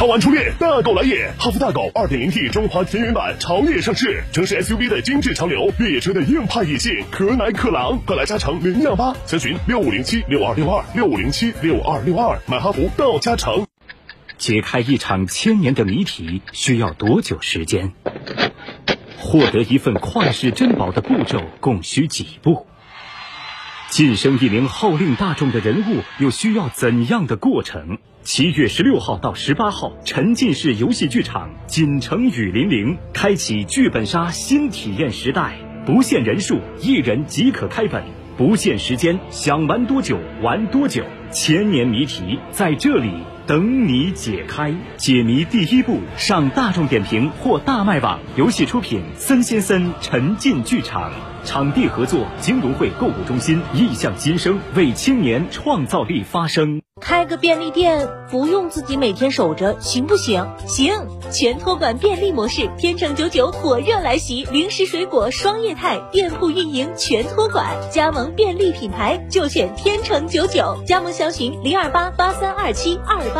超玩初恋，大狗来也！哈弗大狗 2.0T 中华田园版潮野上市，城市 SUV 的精致潮流，越野车的硬派野性，可奶可狼，快来加诚零幺八，咨询六五零七六二六二六五零七六二六二，买哈弗到加诚。解开一场千年的谜题需要多久时间？获得一份旷世珍宝的步骤共需几步？晋升一名号令大众的人物又需要怎样的过程？七月十六号到十八号，沉浸式游戏剧场锦城雨霖铃开启剧本杀新体验时代，不限人数，一人即可开本，不限时间，想玩多久玩多久，千年谜题在这里。等你解开。解谜第一步，上大众点评或大麦网。游戏出品：森先森沉浸剧场。场地合作：金融汇购物中心。意向新生，为青年创造力发声。开个便利店不用自己每天守着，行不行？行！全托管便利模式，天成九九火热来袭，零食水果双业态，店铺运营全托管，加盟便利品牌就选天成九九。加盟详询零二八八三二七二八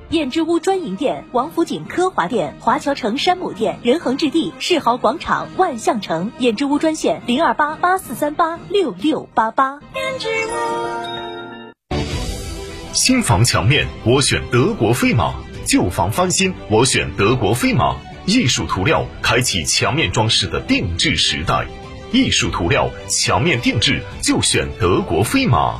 燕之屋专营店：王府井科华店、华侨城山姆店、仁恒置地、世豪广场、万象城。燕之屋专线：零二八八四三八六六八八。燕之屋。新房墙面，我选德国飞马；旧房翻新，我选德国飞马。艺术涂料，开启墙面装饰的定制时代。艺术涂料，墙面定制就选德国飞马。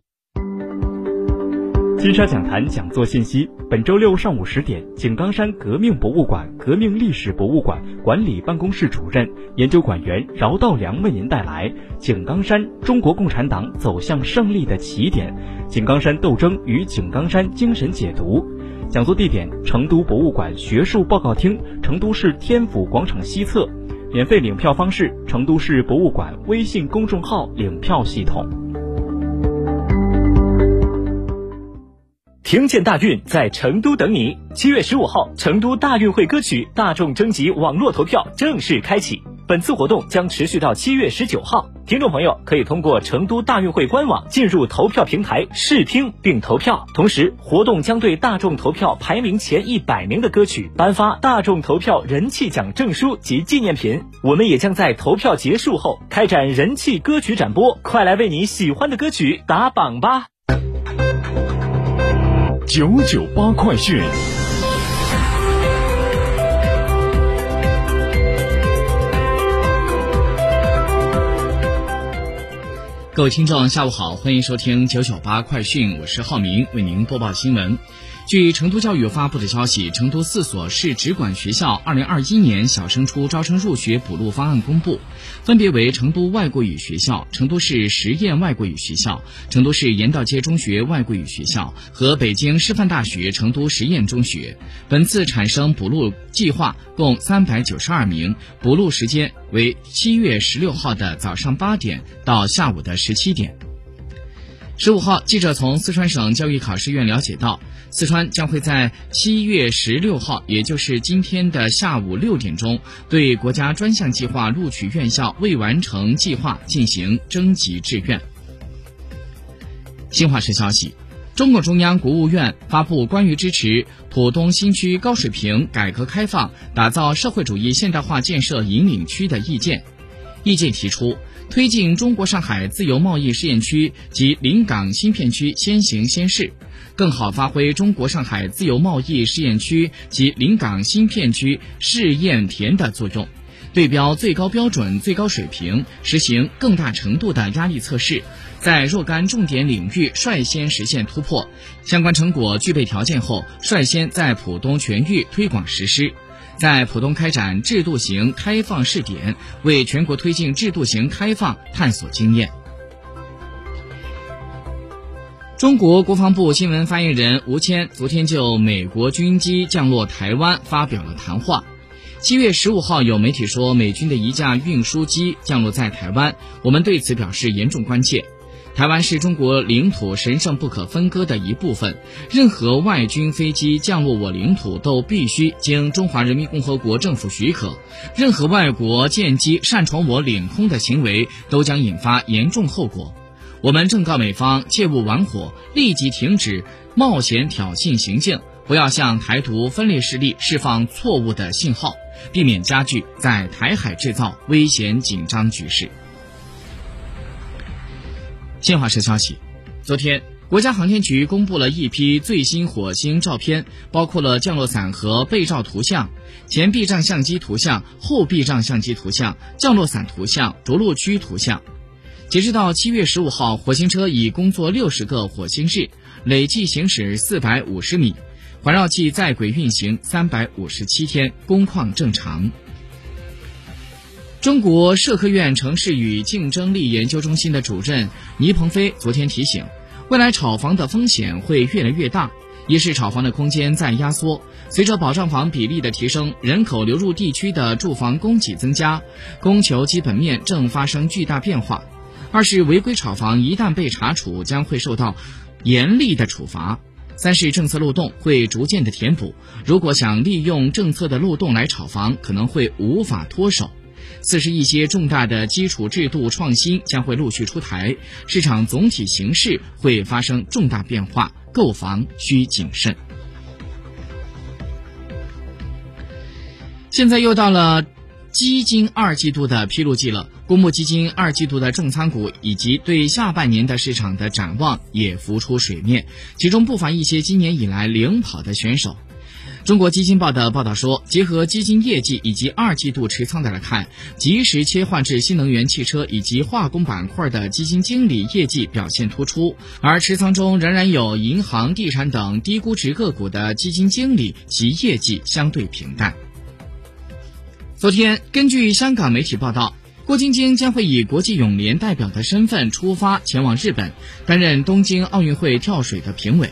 金沙讲坛讲座信息：本周六上午十点，井冈山革命博物馆革命历史博物馆管理办公室主任、研究馆员饶道良为您带来《井冈山：中国共产党走向胜利的起点》，井冈山斗争与井冈山精神解读。讲座地点：成都博物馆学术报告厅，成都市天府广场西侧。免费领票方式：成都市博物馆微信公众号领票系统。听见大运在成都等你。七月十五号，成都大运会歌曲大众征集网络投票正式开启。本次活动将持续到七月十九号，听众朋友可以通过成都大运会官网进入投票平台试听并投票。同时，活动将对大众投票排名前一百名的歌曲颁发大众投票人气奖证书及纪念品。我们也将在投票结束后开展人气歌曲展播，快来为你喜欢的歌曲打榜吧！九九八快讯。各位听众，下午好，欢迎收听九九八快讯，我是浩明，为您播报新闻。据成都教育发布的消息，成都四所市直管学校二零二一年小升初招生入学补录方案公布，分别为成都外国语学校、成都市实验外国语学校、成都市盐道街中学外国语学校和北京师范大学成都实验中学。本次产生补录计划共三百九十二名，补录时间为七月十六号的早上八点到下午的十七点。十五号，记者从四川省教育考试院了解到。四川将会在七月十六号，也就是今天的下午六点钟，对国家专项计划录取院校未完成计划进行征集志愿。新华社消息，中共中央、国务院发布关于支持浦东新区高水平改革开放、打造社会主义现代化建设引领区的意见。意见提出，推进中国上海自由贸易试验区及临港新片区先行先试，更好发挥中国上海自由贸易试验区及临港新片区试验田的作用。对标最高标准、最高水平，实行更大程度的压力测试，在若干重点领域率先实现突破。相关成果具备条件后，率先在浦东全域推广实施，在浦东开展制度型开放试点，为全国推进制度型开放探索经验。中国国防部新闻发言人吴谦昨天就美国军机降落台湾发表了谈话。七月十五号，有媒体说美军的一架运输机降落在台湾，我们对此表示严重关切。台湾是中国领土神圣不可分割的一部分，任何外军飞机降落我领土都必须经中华人民共和国政府许可，任何外国舰机擅闯我领空的行为都将引发严重后果。我们正告美方切勿玩火，立即停止冒险挑衅行径，不要向台独分裂势力释放错误的信号。避免加剧在台海制造危险紧张局势。新华社消息，昨天，国家航天局公布了一批最新火星照片，包括了降落伞和被照图像、前避障相机图像、后避障相机图像、降落伞图像、着陆区图像。截止到七月十五号，火星车已工作六十个火星日，累计行驶四百五十米。环绕器在轨运行三百五十七天，工况正常。中国社科院城市与竞争力研究中心的主任倪鹏飞昨天提醒，未来炒房的风险会越来越大，一是炒房的空间在压缩，随着保障房比例的提升，人口流入地区的住房供给增加，供求基本面正发生巨大变化；二是违规炒房一旦被查处，将会受到严厉的处罚。三是政策漏洞会逐渐的填补，如果想利用政策的漏洞来炒房，可能会无法脱手。四是一些重大的基础制度创新将会陆续出台，市场总体形势会发生重大变化，购房需谨慎。现在又到了。基金二季度的披露季了，公募基金二季度的重仓股以及对下半年的市场的展望也浮出水面，其中不乏一些今年以来领跑的选手。中国基金报的报道说，结合基金业绩以及二季度持仓的来看，及时切换至新能源汽车以及化工板块的基金经理业绩表现突出，而持仓中仍然有银行、地产等低估值个股的基金经理其业绩相对平淡。昨天，根据香港媒体报道，郭晶晶将会以国际泳联代表的身份出发前往日本，担任东京奥运会跳水的评委。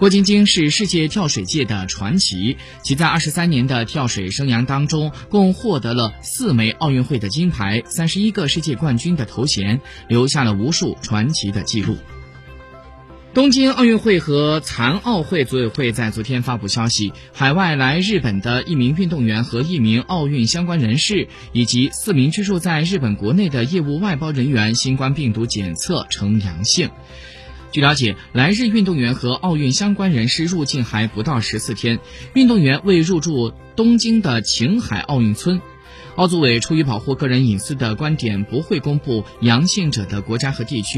郭晶晶是世界跳水界的传奇，其在二十三年的跳水生涯当中，共获得了四枚奥运会的金牌、三十一个世界冠军的头衔，留下了无数传奇的记录。东京奥运会和残奥会组委会在昨天发布消息，海外来日本的一名运动员和一名奥运相关人士，以及四名居住在日本国内的业务外包人员，新冠病毒检测呈阳性。据了解，来日运动员和奥运相关人士入境还不到十四天，运动员未入住东京的晴海奥运村。奥组委出于保护个人隐私的观点，不会公布阳性者的国家和地区。